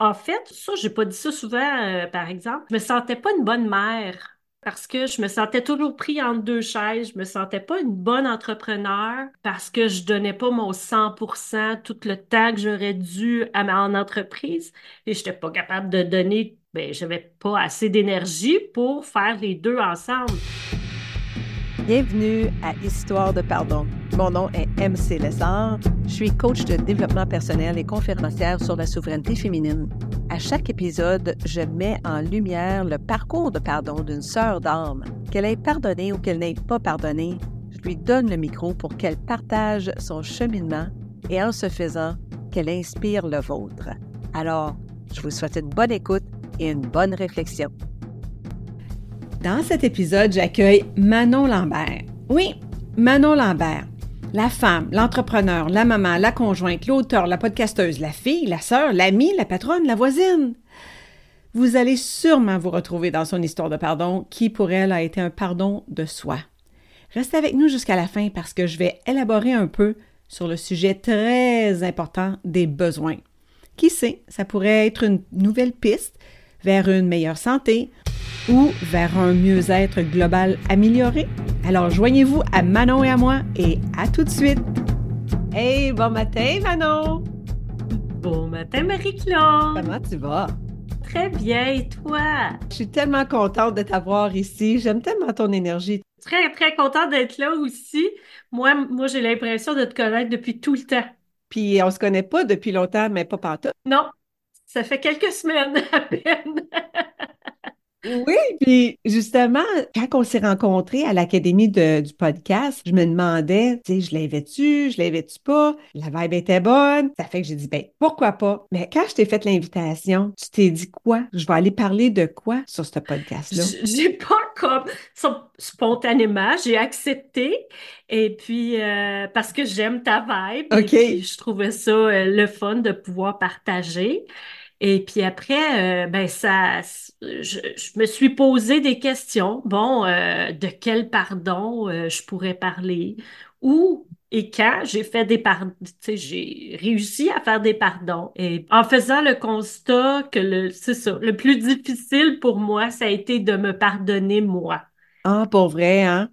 En fait, ça, j'ai pas dit ça souvent, euh, par exemple. Je me sentais pas une bonne mère parce que je me sentais toujours pris entre deux chaises. Je me sentais pas une bonne entrepreneur parce que je donnais pas mon 100% tout le temps que j'aurais dû à ma en entreprise et j'étais pas capable de donner, ben, j'avais pas assez d'énergie pour faire les deux ensemble. Bienvenue à Histoire de pardon. Mon nom est MC Lessard. Je suis coach de développement personnel et conférencière sur la souveraineté féminine. À chaque épisode, je mets en lumière le parcours de pardon d'une sœur d'âme. Qu'elle ait pardonné ou qu'elle n'ait pas pardonné, je lui donne le micro pour qu'elle partage son cheminement et en se faisant, qu'elle inspire le vôtre. Alors, je vous souhaite une bonne écoute et une bonne réflexion. Dans cet épisode, j'accueille Manon Lambert. Oui, Manon Lambert. La femme, l'entrepreneur, la maman, la conjointe, l'auteur, la podcasteuse, la fille, la sœur, l'amie, la patronne, la voisine. Vous allez sûrement vous retrouver dans son histoire de pardon qui pour elle a été un pardon de soi. Restez avec nous jusqu'à la fin parce que je vais élaborer un peu sur le sujet très important des besoins. Qui sait, ça pourrait être une nouvelle piste vers une meilleure santé, ou vers un mieux-être global amélioré? Alors joignez-vous à Manon et à moi et à tout de suite. Hey, bon matin Manon! Bon matin Marie-Claude! Comment tu vas? Très bien, et toi? Je suis tellement contente de t'avoir ici. J'aime tellement ton énergie. Très, très contente d'être là aussi. Moi, moi j'ai l'impression de te connaître depuis tout le temps. Puis on se connaît pas depuis longtemps, mais pas partout. Non, ça fait quelques semaines à peine. Oui, puis justement, quand on s'est rencontrés à l'Académie du podcast, je me demandais, tu sais, je l'avais-tu, je l'avais-tu pas? La vibe était bonne. Ça fait que j'ai dit, ben, pourquoi pas? Mais quand je t'ai fait l'invitation, tu t'es dit quoi? Je vais aller parler de quoi sur ce podcast-là? J'ai pas comme spontanément, j'ai accepté. Et puis, euh, parce que j'aime ta vibe. OK. Et je trouvais ça euh, le fun de pouvoir partager. Et puis après, euh, ben ça, je, me suis posé des questions. Bon, euh, de quel pardon euh, je pourrais parler? Où et quand j'ai fait des pardons, j'ai réussi à faire des pardons. Et en faisant le constat que le, c'est ça, le plus difficile pour moi, ça a été de me pardonner moi. Ah, pour vrai, hein?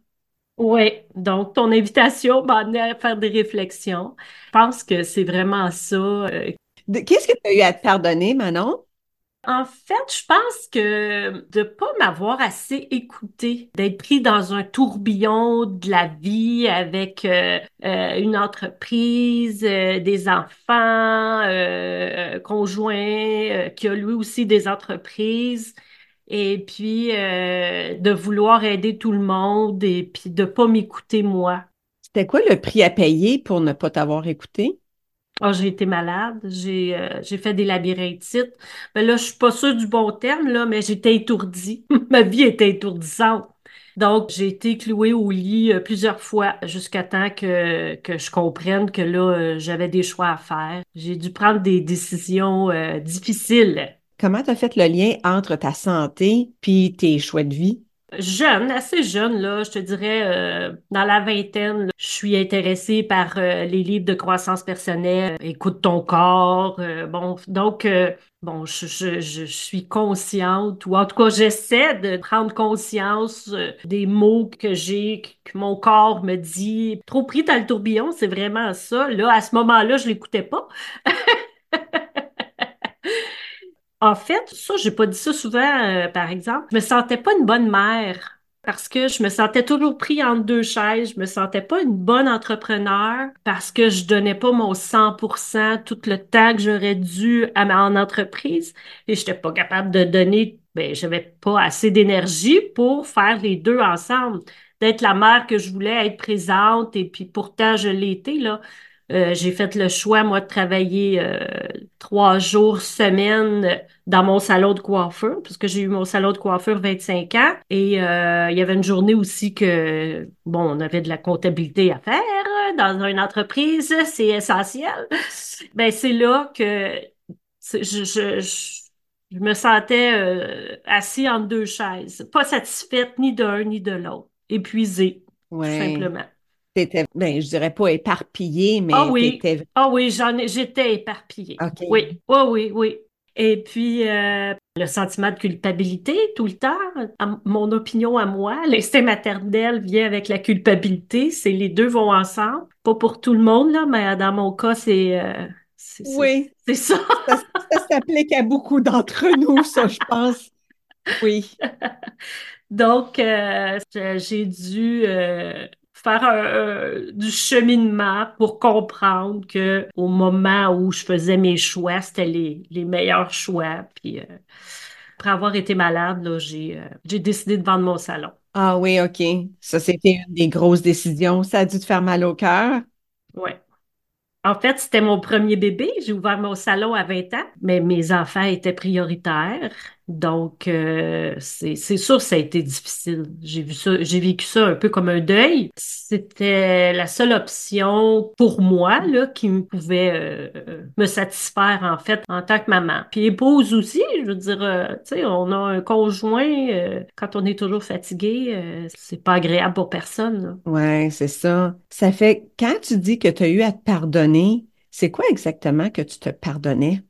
Oui, donc ton invitation m'a amené à faire des réflexions. Je pense que c'est vraiment ça Qu'est-ce que tu as eu à te pardonner, Manon? En fait, je pense que de pas m'avoir assez écouté, d'être pris dans un tourbillon de la vie avec euh, euh, une entreprise, euh, des enfants, conjoints, qui a lui aussi des entreprises, et puis de vouloir aider tout le monde et puis de pas m'écouter moi. C'était quoi le prix à payer pour ne pas t'avoir écouté? Oh, j'ai été malade, j'ai euh, j'ai fait des labyrinthites. Mais ben là, je suis pas sûre du bon terme, là, mais j'étais étourdie. Ma vie était étourdissante. Donc, j'ai été clouée au lit euh, plusieurs fois jusqu'à temps que, que je comprenne que là, euh, j'avais des choix à faire. J'ai dû prendre des décisions difficiles. Comment tu as fait le lien entre ta santé puis tes choix de vie? Jeune, assez jeune, là, je te dirais, euh, dans la vingtaine, je suis intéressée par euh, les livres de croissance personnelle, écoute ton corps, euh, bon, donc, bon, je, je, je, suis consciente, ou en tout cas, j'essaie de prendre conscience des mots que j'ai, que mon corps me dit. Trop pris dans le tourbillon, c'est vraiment ça. Là, à ce moment-là, je l'écoutais pas. En fait, ça, j'ai pas dit ça souvent, euh, par exemple. Je me sentais pas une bonne mère parce que je me sentais toujours pris entre deux chaises. Je me sentais pas une bonne entrepreneur parce que je donnais pas mon 100% tout le temps que j'aurais dû à ma en entreprise et j'étais pas capable de donner, ben, j'avais pas assez d'énergie pour faire les deux ensemble. D'être la mère que je voulais être présente et puis pourtant je été, là. Euh, j'ai fait le choix, moi, de travailler euh, trois jours semaine dans mon salon de coiffeur, parce que j'ai eu mon salon de coiffeur 25 ans. Et euh, il y avait une journée aussi que, bon, on avait de la comptabilité à faire dans une entreprise, c'est essentiel. Ben, c'est là que je, je, je, me sentais assis entre deux chaises, pas satisfaite ni d'un ni de l'autre, épuisée, tout simplement. T'étais, ben, je dirais pas éparpillée, mais ah oui. Ah oui, j'en j'étais éparpillée. Oui, oui, oui, oui. Et puis, euh, le sentiment de culpabilité tout le temps. À mon opinion à moi, l'instinct maternel vient avec la culpabilité. C'est les deux vont ensemble. Pas pour tout le monde, là, mais dans mon cas, c'est... euh, c'est- Oui, c'est ça. ça, ça s'applique à beaucoup d'entre nous, ça, je pense. Oui. Donc, euh, j'ai dû euh, faire un- un- du cheminement pour comprendre que au moment où je faisais mes choix, c'était les, les meilleurs choix. Puis, euh, après avoir été malade, là, j'ai euh, j'ai décidé de vendre mon salon. Ah oui, OK. Ça, c'était une des grosses décisions. Ça a dû te faire mal au cœur. Ouais. En fait, c'était mon premier bébé. J'ai ouvert mon salon à 20 ans, mais mes enfants étaient prioritaires. Donc, euh, c'est, sûr, ça a été difficile. J'ai vu ça, j'ai vécu ça un peu comme un deuil. C'était la seule option pour moi, là, qui me pouvait euh, me satisfaire, en fait, en tant que maman. Puis épouse aussi, je veux dire, euh, tu sais, on a un conjoint, euh, quand on est toujours fatigué, c'est pas agréable pour personne, là. Ouais, c'est ça. Ça fait, quand tu dis que tu as eu à te pardonner, c'est quoi exactement que tu te pardonnais?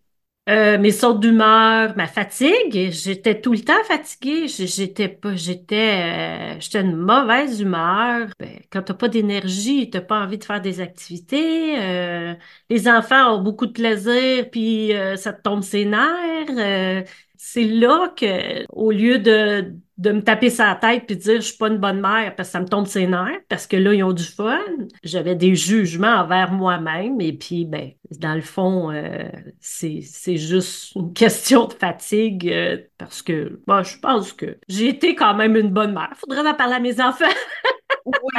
Euh, mes sautes d'humeur, ma fatigue, j'étais tout le temps fatiguée. J'étais pas, j'étais, euh, j'étais une mauvaise humeur. Ben, quand t'as pas d'énergie, t'as pas envie de faire des activités. euh, les enfants ont beaucoup de plaisir, puis euh, ça te tombe ses nerfs. euh, c'est là que, au lieu de de me taper sa tête puis dire je suis pas une bonne mère parce que ça me tombe ses nerfs, parce que là ils ont du fun, j'avais des jugements envers moi-même et puis ben dans le fond euh, c'est, c'est juste une question de fatigue euh, parce que bon, je pense que j'ai été quand même une bonne mère. Faudrait en parler à mes enfants.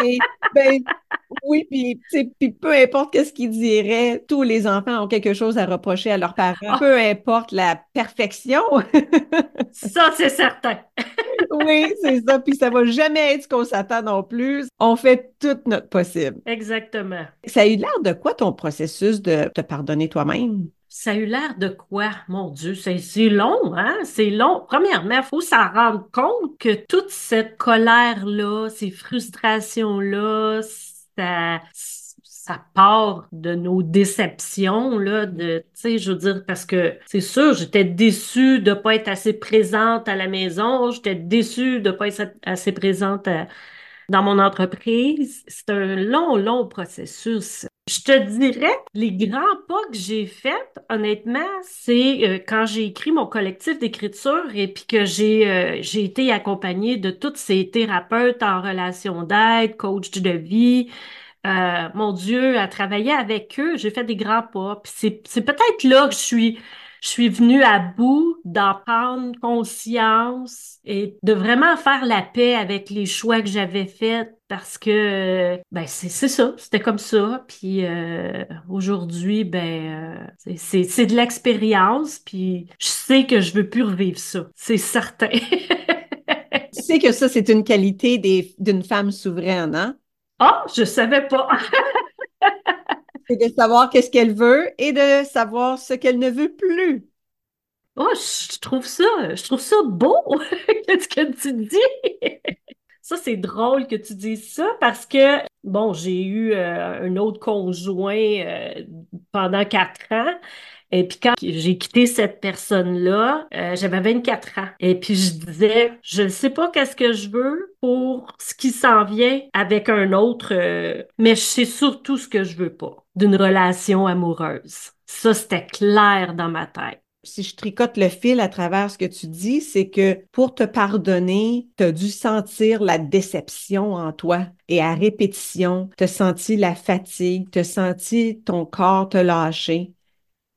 Oui, ben, oui, puis, tu sais, puis peu importe qu'est-ce qu'ils diraient, tous les enfants ont quelque chose à reprocher à leurs parents, Ah. peu importe la perfection. Ça, c'est certain. Oui, c'est ça, puis ça va jamais être ce qu'on s'attend non plus. On fait tout notre possible. Exactement. Ça a eu l'air de quoi ton processus de te pardonner toi-même? Ça a eu l'air de quoi? Mon Dieu, c'est long, hein? C'est long. Premièrement, il faut s'en rendre compte que toute cette colère-là, ces frustrations-là, ça, ça part de nos déceptions, là, de, tu sais, je veux dire, parce que c'est sûr, j'étais déçue de pas être assez présente à la maison, j'étais déçue de pas être assez présente à- dans mon entreprise. C'est un long, long processus. Je te dirais, les grands pas que j'ai faits, honnêtement, c'est euh, quand j'ai écrit mon collectif d'écriture et puis que j'ai euh, j'ai été accompagnée de tous ces thérapeutes en relation d'aide, coach de vie. Euh, mon Dieu, à travailler avec eux, j'ai fait des grands pas. C'est peut-être là que je suis je suis venue à bout d'en prendre conscience et de vraiment faire la paix avec les choix que j'avais faits parce que ben c'est c'est ça, c'était comme ça. Puis euh, aujourd'hui, ben euh, c'est de l'expérience. Puis je sais que je veux plus revivre ça, c'est certain. Tu sais que ça, c'est une qualité des- d'une femme souveraine, hein? Ah, je savais pas. C'est de savoir qu'est-ce qu'elle veut et de savoir ce qu'elle ne veut plus. Oh, je trouve ça, je trouve ça beau, qu'est-ce que tu dis? Ça, c'est drôle que tu dises ça parce que, bon, j'ai eu euh, un autre conjoint euh, pendant quatre ans. Et puis quand j'ai quitté cette personne-là, euh, j'avais 24 ans. Et puis je disais, je ne sais pas qu'est-ce que je veux pour ce qui s'en vient avec un autre, mais je sais surtout ce que je veux pas d'une relation amoureuse. Ça, c'était clair dans ma tête. Si je tricote le fil à travers ce que tu dis, c'est que pour te pardonner, tu as dû sentir la déception en toi et à répétition, tu as senti la fatigue, tu as senti ton corps te lâcher.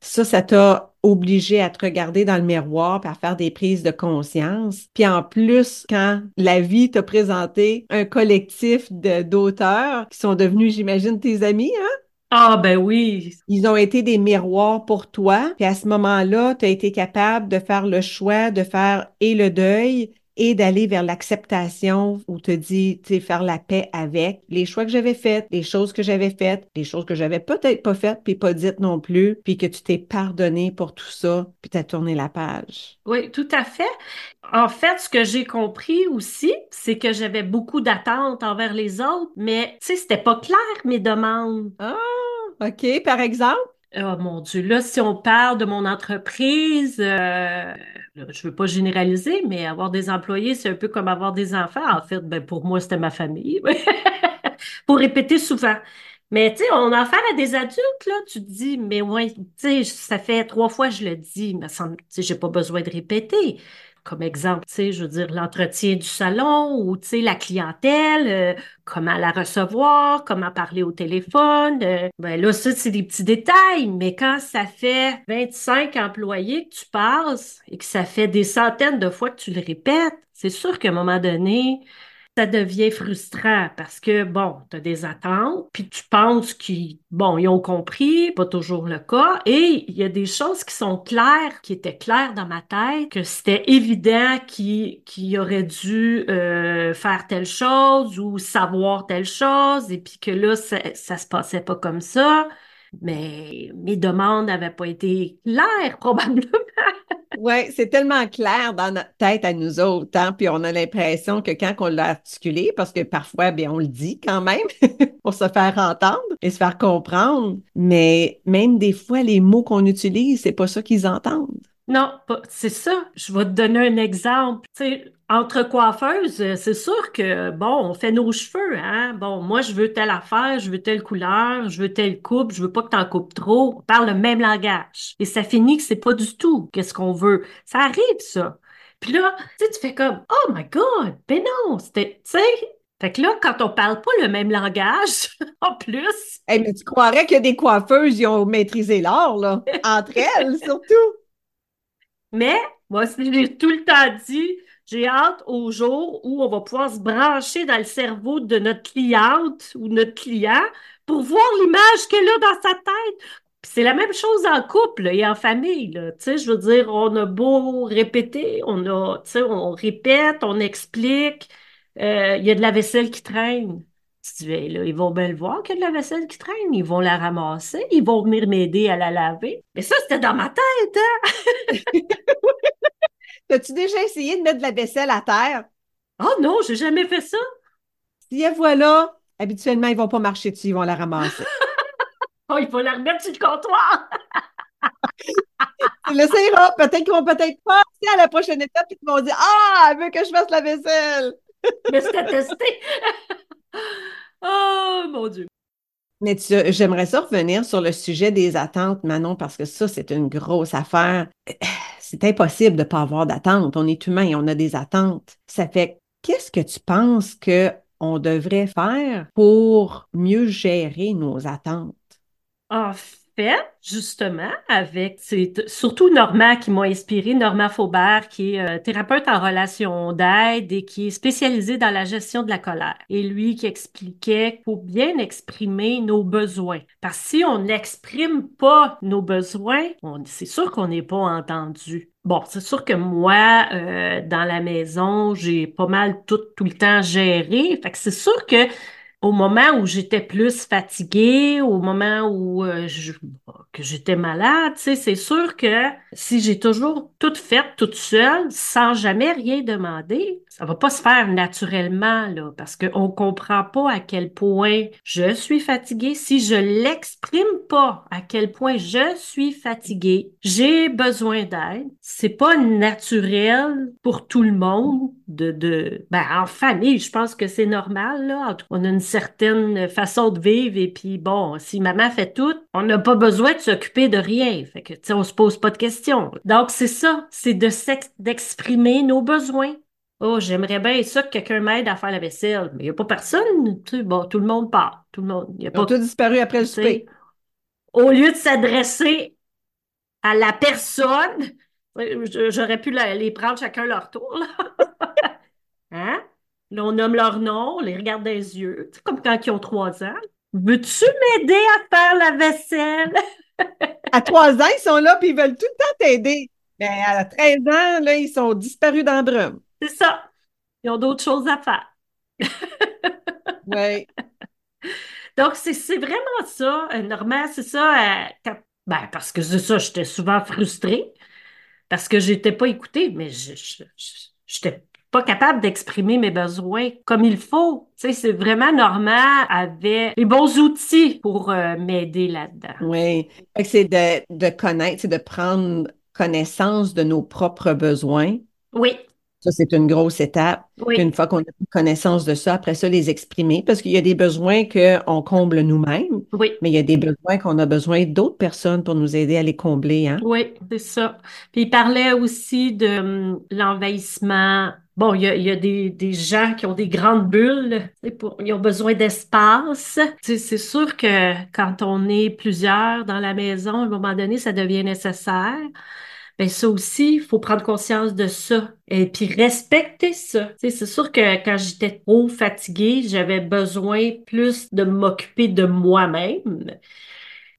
Ça, ça t'a obligé à te regarder dans le miroir et à faire des prises de conscience. Puis en plus, quand la vie t'a présenté un collectif d'auteurs qui sont devenus, j'imagine, tes amis, hein? Ah ben oui, Ils ont été des miroirs pour toi. Puis à ce moment-là, tu as été capable de faire le choix de faire et le deuil et d'aller vers l'acceptation où tu dis, tu sais, faire la paix avec les choix que j'avais faits, les choses que j'avais faites, les choses que j'avais peut-être pas faites puis pas dites non plus, puis que tu t'es pardonné pour tout ça, puis tu as tourné la page. oui, tout à fait. En fait, ce que j'ai compris aussi, c'est que j'avais beaucoup d'attentes envers les autres, mais tu sais, c'était pas clair mes demandes. Ah, OK, par exemple? Oh mon Dieu, là, si on parle de mon entreprise, euh, je veux pas généraliser, mais avoir des employés, c'est un peu comme avoir des enfants. En fait, ben, pour moi, c'était ma famille. Pour répéter souvent. Mais tu sais, on a affaire à des adultes, là. Tu te dis, mais ouais, tu sais, ça fait trois fois que je le dis, mais j'ai pas besoin de répéter comme exemple, tu sais, je veux dire, l'entretien du salon ou, tu sais, la clientèle, euh, comment la recevoir, comment parler au téléphone. Euh, ben là, ça, c'est des petits détails, mais quand ça fait 25 employés que tu passes et que ça fait des centaines de fois que tu le répètes, c'est sûr qu'à un moment donné, ça devient frustrant parce que, bon, tu as des attentes, puis tu penses qu'ils, bon, ils ont compris, pas toujours le cas, et il y a des choses qui sont claires, qui étaient claires dans ma tête, que c'était évident qu'ils qu auraient dû euh, faire telle chose ou savoir telle chose, et puis que là, ça, ça se passait pas comme ça. Mais mes demandes n'avaient pas été claires, probablement. Oui, c'est tellement clair dans notre tête à nous autres, hein, puis on a l'impression que quand on l'a articulé, parce que parfois, bien, on le dit quand même pour se faire entendre et se faire comprendre, mais même des fois, les mots qu'on utilise, c'est pas ça qu'ils entendent. Non, c'est ça. Je vais te donner un exemple. Entre coiffeuses, euh, c'est sûr que, bon, on fait nos cheveux, hein. Bon, moi, je veux telle affaire, je veux telle couleur, je veux telle coupe, je veux pas que t'en coupes trop. On parle le même langage. Et ça finit que c'est pas du tout qu'est-ce qu'on veut. Ça arrive, ça. Puis là, tu tu fais comme, oh my God, ben non, c'était, tu sais, fait que là, quand on parle pas le même langage, en plus. Hey, mais tu croirais que des coiffeuses, ils ont maîtrisé l'art, là. Entre elles, surtout. Mais, moi, j'ai tout le temps dit, j'ai hâte au jour où on va pouvoir se brancher dans le cerveau de notre cliente ou notre client pour voir l'image qu'elle a dans sa tête. C'est la même chose en couple et en famille. Je veux dire, on a beau répéter, on a, on répète, on explique. Euh, il y a de la vaisselle qui traîne. Tu là, ils vont bien le voir qu'il y a de la vaisselle qui traîne. Ils vont la ramasser. Ils vont venir m'aider à la laver. Mais ça, c'était dans ma tête, hein? As-tu déjà essayé de mettre de la vaisselle à terre? Oh non, j'ai jamais fait ça. Si elle voilà, habituellement, ils vont pas marcher dessus, ils vont la ramasser. oh, il faut la remettre sur le comptoir. tu l'essayeras. Peut-être qu'ils vont peut-être passer à la prochaine étape et qu'ils vont dire Ah, elle veut que je fasse la vaisselle. Mais c'était testé. oh mon Dieu. Mais j'aimerais ça revenir sur le sujet des attentes, Manon, parce que ça, c'est une grosse affaire c'est impossible de ne pas avoir d'attente. On est humain et on a des attentes. Ça fait qu'est-ce que tu penses qu'on devrait faire pour mieux gérer nos attentes? En fait, justement, avec, c'est surtout Norma qui m'a inspiré, Norma Faubert, qui est euh, thérapeute en relation d'aide et qui est spécialisée dans la gestion de la colère. Et lui qui expliquait qu'il faut bien exprimer nos besoins. Parce que si on n'exprime pas nos besoins, c'est sûr qu'on n'est pas entendu. Bon, c'est sûr que moi, euh, dans la maison, j'ai pas mal tout, tout le temps géré. Fait que c'est sûr que au moment où j'étais plus fatiguée, au moment où euh, que j'étais malade, c'est sûr que si j'ai toujours tout fait toute seule, sans jamais rien demander, ça va pas se faire naturellement, là, parce qu'on comprend pas à quel point je suis fatiguée. Si je l'exprime pas à quel point je suis fatiguée, j'ai besoin d'aide. C'est pas naturel pour tout le monde de, de, ben, en famille, je pense que c'est normal, là. On a une certaine façon de vivre et puis bon, si maman fait tout, on n'a pas besoin de s'occuper de rien. Fait que, tu sais, on se pose pas de questions. Donc, c'est ça, c'est de d'exprimer nos besoins. Oh, j'aimerais bien ça que quelqu'un m'aide à faire la vaisselle. Mais il n'y a pas personne. Tu sais, bon, tout le monde part. Tout le monde. Y a pas, tout disparu après le souper. Au lieu de s'adresser à la personne, j'aurais pu les prendre chacun leur tour. Là. Là, on nomme leur nom, on les regarde dans les yeux, comme quand ils ont trois ans. Veux-tu m'aider à faire la vaisselle? à trois ans, ils sont là puis ils veulent tout le temps t'aider. Mais à 13 ans, là, ils sont disparus dans le brume. C'est ça. Ils ont d'autres choses à faire. oui. Donc, c'est vraiment ça. Euh, Normand, c'est ça. Euh, ben, parce que c'est ça, j'étais souvent frustrée parce que je n'étais pas écoutée, mais j'étais pas capable d'exprimer mes besoins comme il faut. Tu sais, c'est vraiment Normand avait les bons outils pour euh, m'aider là-dedans. Oui, c'est de, de connaître, c'est de prendre connaissance de nos propres besoins. Oui. Ça, c'est une grosse étape. Oui. Une fois qu'on a connaissance de ça, après ça, les exprimer, parce qu'il y a des besoins qu'on comble nous-mêmes, Oui. mais il y a des besoins qu'on a besoin d'autres personnes pour nous aider à les combler. Hein? Oui, c'est ça. Puis il parlait aussi de hum, l'envahissement. Bon, il y a, il y a des, des gens qui ont des grandes bulles, pour- ils ont besoin d'espace. C'est sûr que quand on est plusieurs dans la maison, à un moment donné, ça devient nécessaire. Ben ça aussi, il faut prendre conscience de ça et puis respecter ça. C'est sûr que quand j'étais trop fatiguée, j'avais besoin plus de m'occuper de moi-même.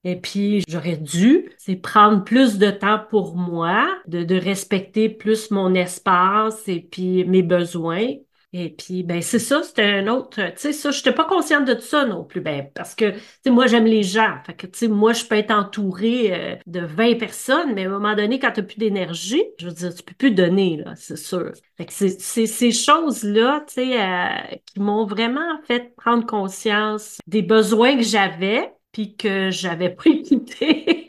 Et puis, j'aurais dû, c'est prendre plus de temps pour moi, de, de respecter plus mon espace et puis mes besoins. Et puis, ben, c'est ça, c'était un autre, tu sais, ça, je n'étais pas consciente de ça non plus, ben, parce que, tu sais, moi, j'aime les gens. Fait que, tu sais, moi, je peux être entourée euh, de 20 personnes, mais à un moment donné, quand tu n'as plus d'énergie, je veux dire, tu peux plus donner, là, c'est sûr. Fait que c'est ces choses-là, tu sais, euh, qui m'ont vraiment fait prendre conscience des besoins que j'avais, puis que j'avais écouté,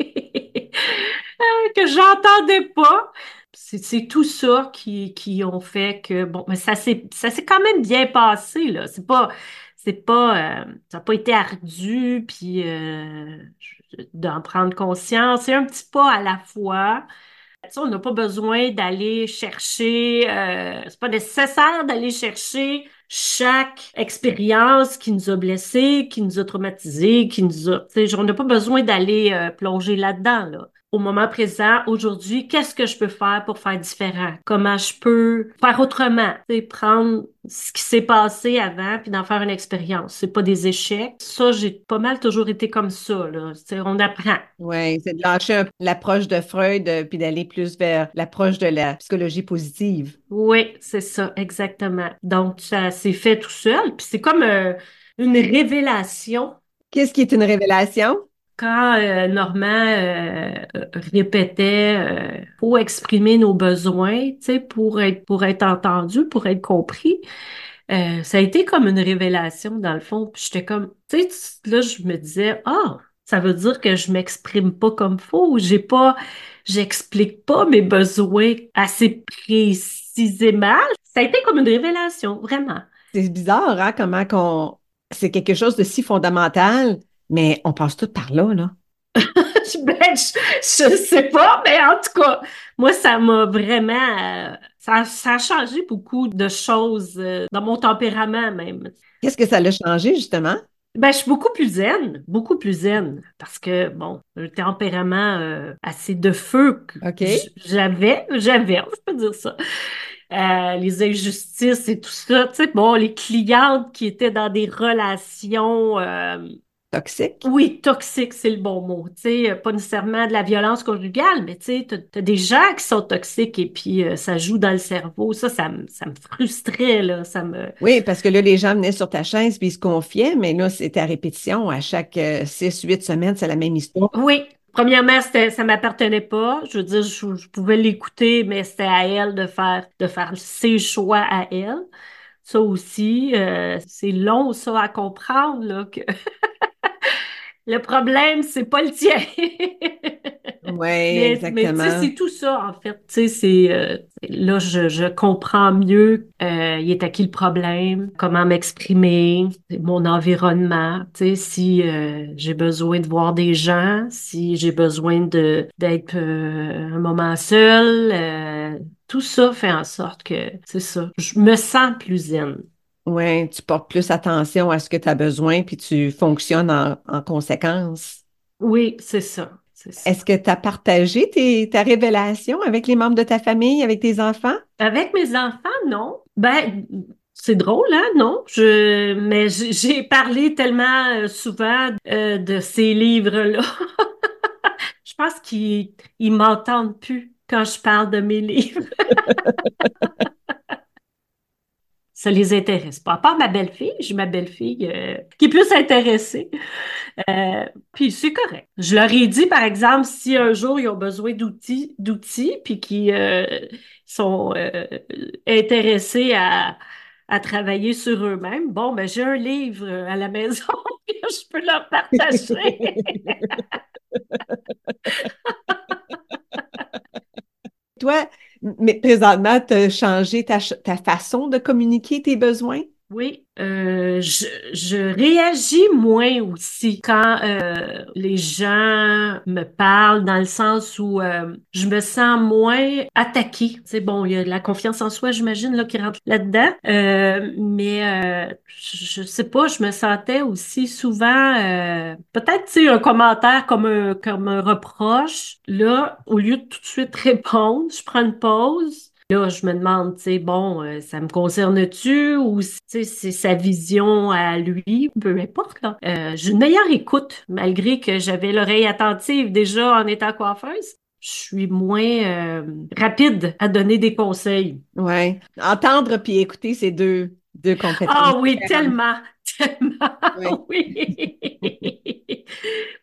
euh, que j'entendais pas. C'est tout ça qui, qui ont fait que, bon, mais ça s'est quand même bien passé, là. C'est pas, c'est pas, euh, ça n'a pas été ardu, puis euh, d'en prendre conscience. C'est un petit pas à la fois. On n'a pas besoin d'aller chercher, euh, c'est pas nécessaire d'aller chercher chaque expérience qui nous a blessés, qui nous a traumatisés, qui nous a, on n'a pas besoin d'aller euh, plonger là-dedans, là. Au moment présent, aujourd'hui, qu'est-ce que je peux faire pour faire différent? Comment je peux faire autrement? Sais, prendre ce qui s'est passé avant puis d'en faire une expérience. C'est pas des échecs. Ça, j'ai pas mal toujours été comme ça, là. On apprend. Oui, c'est de lâcher l'approche de Freud euh, puis d'aller plus vers l'approche de la psychologie positive. Oui, c'est ça, exactement. Donc, ça s'est fait tout seul. Puis c'est comme euh, une révélation Qu'est-ce qui est une révélation? Quand euh, Normand euh, répétait euh, faut exprimer nos besoins, pour être pour être entendu, pour être compris. Euh, ça a été comme une révélation dans le fond. J'étais comme, tu sais, là je me disais, ah, ça veut dire que je m'exprime pas comme faut, j'ai pas, j'explique pas mes besoins assez précisément. Ça a été comme une révélation, vraiment. C'est bizarre, hein, comment qu'on... C'est quelque chose de si fondamental, mais on passe tout par là, là. Ben, je, sais pas, mais en tout cas, moi, ça m'a vraiment, euh, ça, ça a changé beaucoup de choses euh, dans mon tempérament même. Qu'est-ce que ça l'a changé, justement? Ben, je suis beaucoup plus zen, beaucoup plus zen, parce que, bon, un tempérament euh, assez de feu que j'avais, j'avais, je peux dire ça. Euh, les injustices et tout ça, tu sais, bon, les clientes qui étaient dans des relations, euh, Toxique? oui, toxiques, c'est le bon mot, tu sais, euh, pas nécessairement de la violence conjugale, mais tu sais, t'as, t'as des gens qui sont toxiques et puis euh, ça joue dans le cerveau, ça, ça me, ça me frustrait, là, ça me... Oui, parce que là, les gens venaient sur ta chaise puis ils se confiaient, mais là, c'était à répétition. À chaque euh, six, huit semaines, c'est la même histoire. Oui, premièrement, ça m'appartenait pas. Je veux dire, je, je pouvais l'écouter, mais c'était à elle de faire, de faire ses choix à elle. Ça aussi, euh, c'est long, ça, à comprendre, là, que le problème, c'est pas le tien. Oui, Mais, mais tu sais, exactement. c'est tout ça, en fait. Tu sais, c'est, euh, là, je, je comprends mieux, euh, il est à qui le problème, comment m'exprimer, mon environnement. Tu sais, si euh, j'ai besoin de voir des gens, si j'ai besoin de d'être euh, un moment seul, euh, tout ça fait en sorte que, c'est ça, je me sens plus zen. Oui, tu portes plus attention à ce que tu as besoin puis tu fonctionnes en, en conséquence. Oui, c'est ça. Est-ce que tu as partagé tes, ta révélation avec les membres de ta famille, avec tes enfants? Avec mes enfants, non. Ben, c'est drôle, hein, non? Je, mais j'ai j'ai parlé tellement euh, souvent euh, de ces livres-là. Je pense qu'ils ils m'entendent plus quand je parle de mes livres. ça les intéresse pas. À part ma belle-fille, j'ai ma belle-fille euh, qui est plus intéressée. Euh, puis c'est correct. Je leur ai dit, par exemple, si un jour ils ont besoin d'outils, d'outils, puis qui euh, sont intéressés à, à travailler sur eux-mêmes, bon, ben j'ai un livre à la maison que je peux leur partager. Toi, mais présentement, tu as changé ta, ta façon de communiquer tes besoins? Oui, euh, je, je, réagis moins aussi quand euh, les gens me parlent dans le sens où euh, je me sens moins attaquée. C'est bon, il y a la confiance en soi, j'imagine, là, qui rentre là-dedans. Euh, mais je, je, sais pas, je me sentais aussi souvent peut-être, tu sais, un commentaire comme un, comme un reproche. Là, au lieu de tout de suite répondre, je prends une pause Là, je me demande, tu sais, bon, euh, ça me concerne-tu ou c'est sa vision à lui, peu importe, là. Euh, j'ai une meilleure écoute, malgré que j'avais l'oreille attentive déjà en étant coiffeuse. Je suis moins euh, rapide à donner des conseils. Ouais. Entendre puis écouter, ces deux, deux compétences. Ah oui, tellement, tellement. Oui.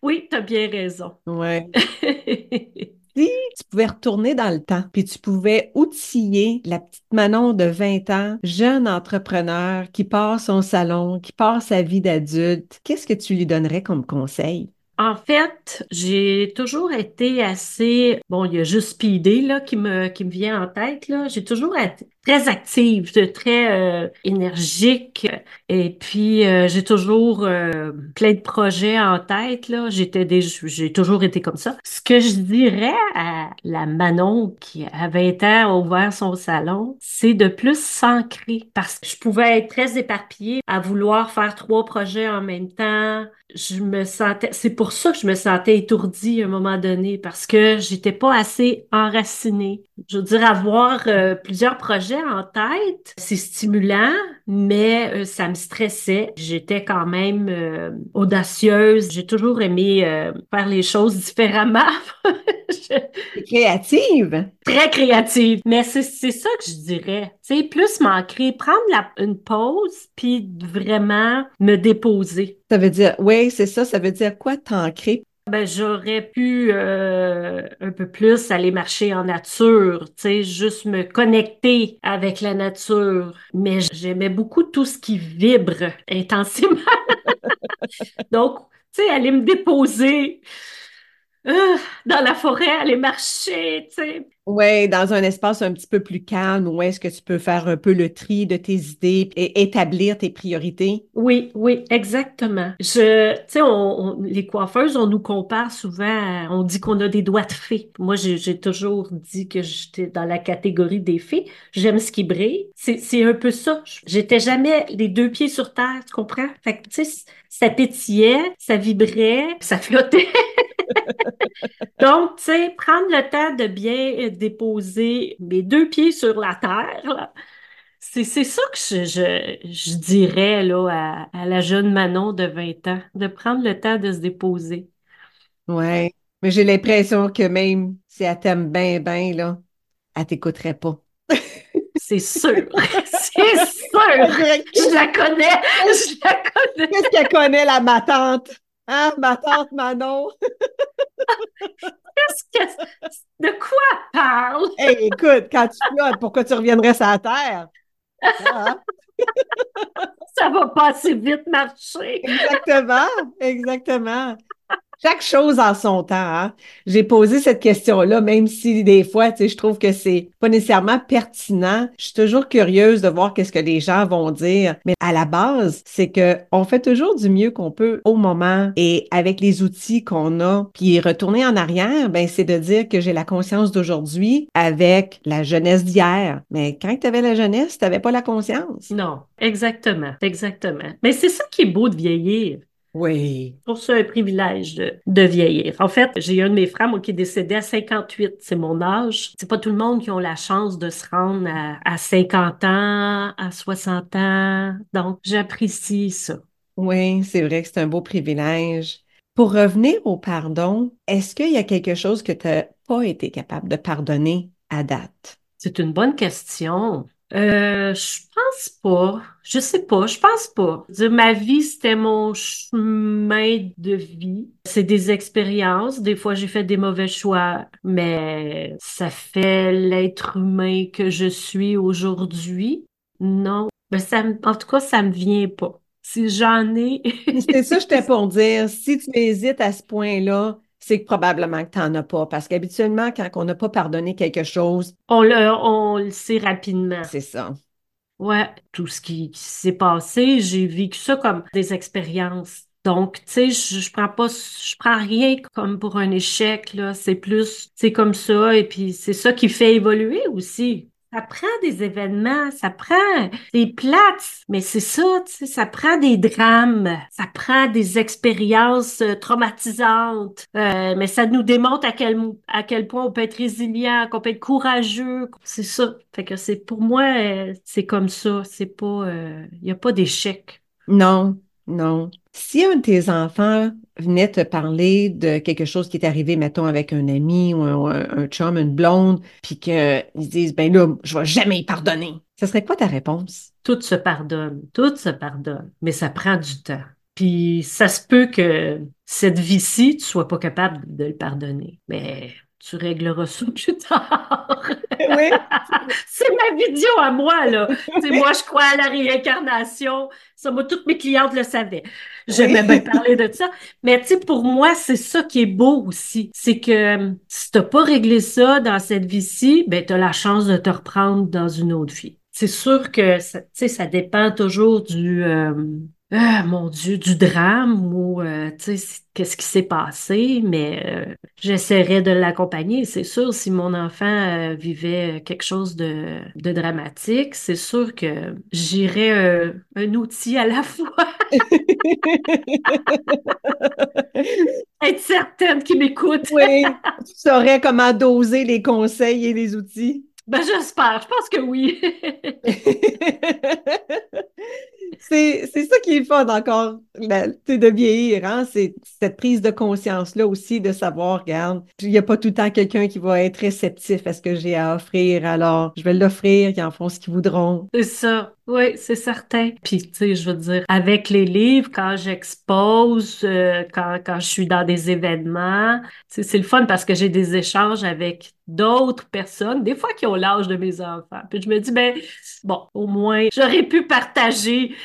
oui, tu as bien raison. Ouais. Si tu pouvais retourner dans le temps, puis tu pouvais outiller la petite Manon de 20 ans, jeune entrepreneur qui part son salon, qui part sa vie d'adulte, qu'est-ce que tu lui donnerais comme conseil? En fait, j'ai toujours été assez, bon, il y a juste Speedy là qui me qui me vient en tête là. J'ai toujours été très active, très euh, énergique et puis euh, j'ai toujours euh, plein de projets en tête là. J'étais j'ai toujours été comme ça. Ce que je dirais à la Manon qui à 20 ans a ouvert son salon, c'est de plus s'ancrer parce que je pouvais être très éparpillée à vouloir faire trois projets en même temps. Je me sentais, c'est pour ça que je me sentais étourdie à un moment donné parce que j'étais pas assez enracinée. Je veux dire, avoir plusieurs projets en tête. C'est stimulant, mais euh, ça me stressait. J'étais quand même euh, audacieuse. J'ai toujours aimé euh, faire les choses différemment. Créative. Très créative. Mais c'est ça que je dirais. Sais, plus m'ancrer, prendre la, une pause, puis vraiment me déposer. Ça veut dire, oui, c'est ça. Ça veut dire quoi t'ancrer? Ben, j'aurais pu euh, un peu plus aller marcher en nature, tu sais, juste me connecter avec la nature. Mais j'aimais beaucoup tout ce qui vibre intensément. Donc, tu sais, aller me déposer euh, dans la forêt, aller marcher, tu sais. Oui, dans un espace un petit peu plus calme où est-ce que tu peux faire un peu le tri de tes idées et établir tes priorités? Oui, oui, exactement. Je, tu sais, les coiffeuses, on nous compare souvent, on dit qu'on a des doigts de fée. Moi, j'ai toujours dit que j'étais dans la catégorie des fées. J'aime ce qui brille. C'est un peu ça. J'étais jamais les deux pieds sur terre, tu comprends? Fait que, tu sais, ça pétillait, ça vibrait, ça flottait. Donc, tu sais, prendre le temps de bien déposer mes deux pieds sur la terre, c'est ça que je, je, dirais là, à, la jeune Manon de 20 ans, de prendre le temps de se déposer. Oui, mais j'ai l'impression que même si elle t'aime bien, bien, là, elle t'écouterait pas. C'est sûr. C'est sûr. Je la connais. Je la connais. Qu'est-ce qu'elle connaît, la ma Hein, ma tante Manon? Qu'est-ce que. De quoi parle? Hey, écoute, quand tu flottes, pourquoi tu reviendrais sur la terre? Hein? Ça va pas assez vite marcher. Exactement, exactement chaque chose en son temps. Hein? J'ai posé cette question-là, même si des fois, tu sais, je trouve que c'est pas nécessairement pertinent. Je suis toujours curieuse de voir qu'est-ce que les gens vont dire. Mais à la base, c'est que on fait toujours du mieux qu'on peut au moment et avec les outils qu'on a. Puis retourner en arrière, ben c'est de dire que j'ai la conscience d'aujourd'hui avec la jeunesse d'hier. Mais quand tu avais la jeunesse, tu n'avais pas la conscience. Non, exactement, exactement. Mais c'est ça qui est beau de vieillir. Oui. Pour ça, un privilège de, vieillir. En fait, j'ai un de mes frères, moi, qui est décédé à 58. C'est mon âge. C'est pas tout le monde qui a la chance de se rendre à, 50 ans, à 60 ans. Donc, j'apprécie ça. Oui, c'est vrai que c'est un beau privilège. Pour revenir au pardon, est-ce qu'il y a quelque chose que tu n'as pas été capable de pardonner à date? C'est une bonne question. Euh, je pense pas. Je sais pas. Je pense pas. Dire, ma vie, c'était mon chemin de vie. C'est des expériences. Des fois, j'ai fait des mauvais choix, mais ça fait l'être humain que je suis aujourd'hui. Non. Mais ça, me- en tout cas, ça me vient pas. Si j'en ai, C'est ça, je t'ai pour dire. Si tu hésites à ce point-là, c'est que probablement que tu n'en as pas. Parce qu'habituellement, quand on n'a pas pardonné quelque chose, on le, on le sait rapidement. c'est ça. Ouais, tout ce qui, qui s'est passé, j'ai vécu ça comme des expériences. Donc, tu sais, je, je prends pas, je prends rien comme pour un échec, là. C'est plus, c'est comme ça, et puis c'est ça qui fait évoluer aussi. Ça prend des événements, ça prend des plates, mais c'est ça, tu sais, ça prend des drames, ça prend des expériences euh, traumatisantes, euh, mais ça nous démontre à quel, à quel point on peut être résilient, qu'on peut être courageux. C'est ça. Fait que c'est pour moi, euh, c'est comme ça. C'est pas, il y a pas d'échec. Non, non. Si un de tes enfants venait te parler de quelque chose qui est arrivé, mettons, avec un ami ou un, un- chum, une blonde, puis qu'ils disent, ben là, je vais jamais y pardonner, ce serait quoi ta réponse? Tout se pardonne, tout se pardonne, mais ça prend du temps. Puis ça se peut que cette vie-ci, tu sois pas capable de le pardonner, mais tu régleras ça plus tard. Oui. C'est ma vidéo à moi, là. Tu sais, moi, je crois à la réincarnation. Ça, moi, toutes mes clientes le savaient. J'aimais bien parler de ça. Mais, tu sais, pour moi, c'est ça qui est beau aussi. C'est que euh, si t'as pas réglé ça dans cette vie-ci, ben, t'as la chance de te reprendre dans une autre vie. C'est sûr que, ça, tu sais, ça dépend toujours du, euh, ah, mon Dieu, du drame ou, euh, tu sais, c- qu'est-ce qui s'est passé, mais euh, j'essaierais de l'accompagner. C'est sûr, si mon enfant euh, vivait quelque chose de, de dramatique, c'est sûr que j'irais euh, un outil à la fois, être certaine qu'il m'écoute. Oui, tu saurais comment doser les conseils et les outils. Ben, j'espère. Je pense que oui. C'est, ça qui est fun encore, sais, de vieillir, hein? C'est cette prise de conscience-là aussi de savoir, regarde, il n'y a pas tout le temps quelqu'un qui va être réceptif à ce que j'ai à offrir, alors je vais l'offrir, ils en font ce qu'ils voudront. C'est ça. Oui, c'est certain. Puis, tu sais, je veux dire, avec les livres, quand j'expose, euh, quand, quand je suis dans des événements, c'est le fun parce que j'ai des échanges avec d'autres personnes, des fois qui ont l'âge de mes enfants. Puis je me dis, ben, bon, au moins, j'aurais pu partager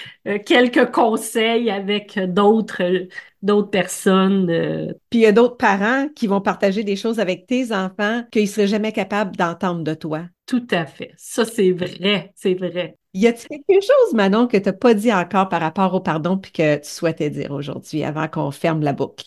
quelques conseils avec d'autres, euh, d'autres personnes. euh. Puis il y a d'autres parents qui vont partager des choses avec tes enfants qu'ils ne seraient jamais capables d'entendre de toi. tout à fait. Ça, c'est vrai. C'est vrai. Y a-t-il quelque chose, Manon, que tu n'as pas dit encore par rapport au pardon puis que tu souhaitais dire aujourd'hui avant qu'on ferme la boucle?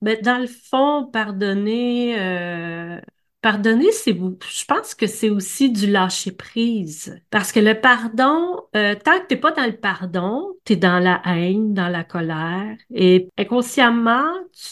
Mais dans le fond, pardonner, euh, pardonner, c'est, je pense que c'est aussi du lâcher prise. Parce que le pardon, euh, tant que t'es pas dans le pardon, t'es dans la haine, dans la colère, et inconsciemment,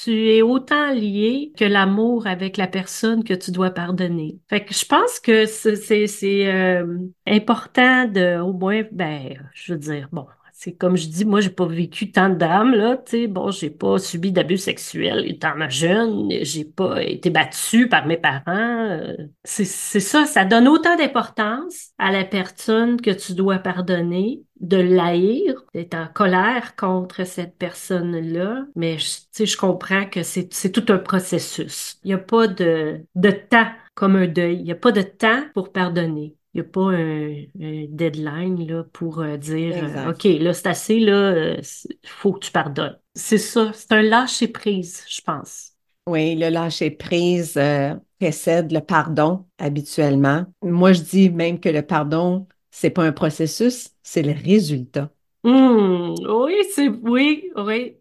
tu es autant lié que l'amour avec la personne que tu dois pardonner. Fait que je pense que c'est, euh, important de, au moins, ben, je veux dire, bon. C'est comme je dis, moi, j'ai pas vécu tant de drames, là, tu. Bon, j'ai pas subi d'abus sexuels étant jeune, j'ai pas été battue par mes parents. euh, C'est, ça, ça donne autant d'importance à la personne que tu dois pardonner, de l'haïr, d'être en colère contre cette personne-là. Mais, tu je comprends que c'est, tout un processus. Il y a pas de, de temps comme un deuil. Il y a pas de temps pour pardonner. Il n'y a pas un, un deadline là, pour euh, dire euh. OK, là, c'est assez, là, il faut que tu pardonnes. C'est ça, c'est un lâcher-prise, je pense. Oui, le lâcher prise euh, précède le pardon habituellement. Moi, je dis même que le pardon, c'est pas un processus, c'est le résultat. Hum, oui, c'est oui, oui.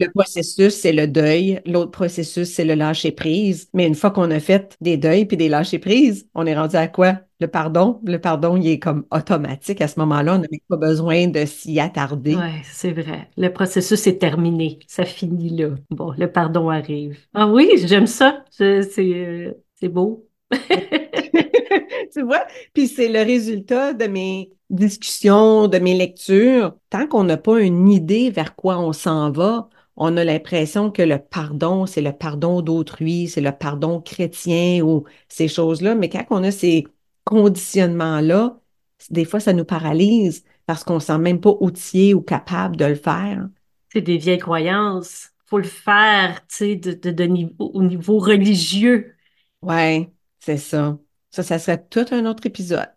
Le processus, c'est le deuil. L'autre processus, c'est le lâcher prise. Mais une fois qu'on a fait des deuils puis des lâcher prises, on est rendu à quoi? Le pardon. Le pardon, il est comme automatique à ce moment-là. On n'a pas besoin de s'y attarder. Ouais, c'est vrai. Le processus est terminé. Ça finit là. Bon, le pardon arrive. Ah oui, j'aime ça. Euh, c'est beau. tu vois? Puis c'est le résultat de mes discussions, de mes lectures. Tant qu'on n'a pas une idée vers quoi on s'en va, on a l'impression que le pardon, c'est le pardon d'autrui, c'est le pardon chrétien ou ces choses-là. Mais quand on a ces conditionnements-là, des fois, ça nous paralyse parce qu'on ne sent même pas outillé ou capable de le faire. C'est des vieilles croyances. faut le faire, tu sais, de, de, niveau, au niveau religieux. Ouais, c'est ça. Ça, ça serait tout un autre épisode.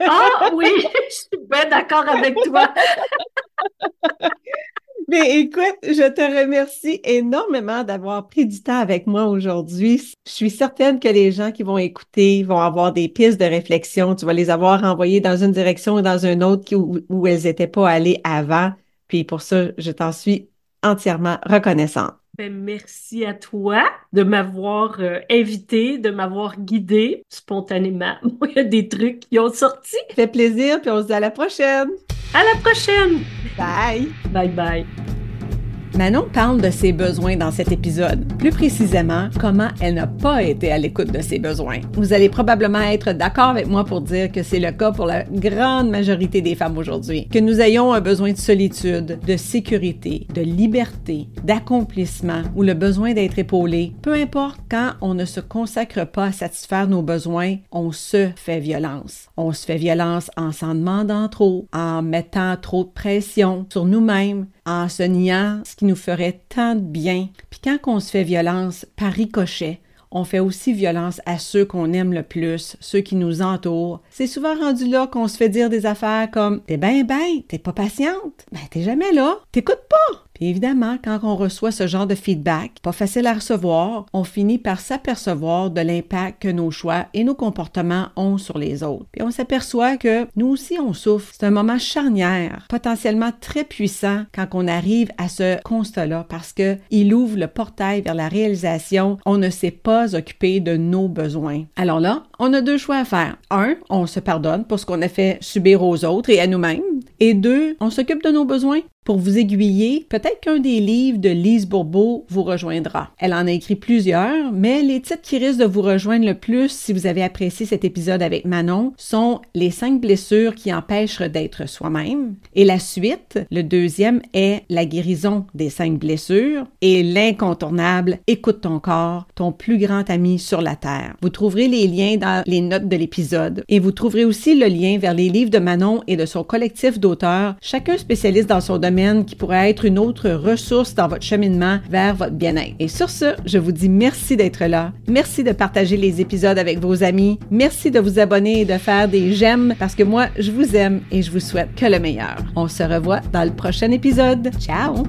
ah oui, je suis bien d'accord avec toi. Mais écoute, je te remercie énormément d'avoir pris du temps avec moi aujourd'hui. Je suis certaine que les gens qui vont écouter vont avoir des pistes de réflexion. Tu vas les avoir envoyées dans une direction ou dans une autre où, où elles n'étaient pas allées avant. Puis pour ça, je t'en suis entièrement reconnaissante. Ben, merci à toi de m'avoir euh, invité, de m'avoir guidé spontanément. Il y a des trucs qui ont sorti. Ça fait plaisir, puis on se dit à la prochaine. À la prochaine. Bye. Bye bye. Manon parle de ses besoins dans cet épisode, plus précisément comment elle n'a pas été à l'écoute de ses besoins. Vous allez probablement être d'accord avec moi pour dire que c'est le cas pour la grande majorité des femmes aujourd'hui, que nous ayons un besoin de solitude, de sécurité, de liberté, d'accomplissement ou le besoin d'être épaulé. Peu importe quand on ne se consacre pas à satisfaire nos besoins, on se fait violence. On se fait violence en s'en demandant trop, en mettant trop de pression sur nous-mêmes, en se niant ce qui nous ferait tant de bien. Puis quand on se fait violence par ricochet, on fait aussi violence à ceux qu'on aime le plus, ceux qui nous entourent. C'est souvent rendu là qu'on se fait dire des affaires comme T'es bien bête, t'es pas patiente, ben t'es jamais là, t'écoutes pas évidemment, quand on reçoit ce genre de feedback, pas facile à recevoir, on finit par s'apercevoir de l'impact que nos choix et nos comportements ont sur les autres. Et on s'aperçoit que nous aussi on souffre. C'est un moment charnière, potentiellement très puissant quand on arrive à ce constat-là parce que il ouvre le portail vers la réalisation. On ne s'est pas occupé de nos besoins. Alors là, on a deux choix à faire. Un, on se pardonne pour ce qu'on a fait subir aux autres et à nous-mêmes. Et deux, on s'occupe de nos besoins pour vous aiguiller, peut-être qu'un des livres de Lise Bourbeau vous rejoindra. Elle en a écrit plusieurs, mais les titres qui risquent de vous rejoindre le plus si vous avez apprécié cet épisode avec Manon sont Les cinq blessures qui empêchent d'être soi-même. Et la suite, le deuxième est La guérison des cinq blessures. Et l'incontournable, Écoute ton corps, ton plus grand ami sur la Terre. Vous trouverez les liens dans les notes de l'épisode. Et vous trouverez aussi le lien vers les livres de Manon et de son collectif d'auteurs, chacun spécialiste dans son domaine qui pourrait être une autre ressource dans votre cheminement vers votre bien-être. Et sur ce, je vous dis merci d'être là. Merci de partager les épisodes avec vos amis. Merci de vous abonner et de faire des j'aime parce que moi, je vous aime et je vous souhaite que le meilleur. On se revoit dans le prochain épisode. Ciao!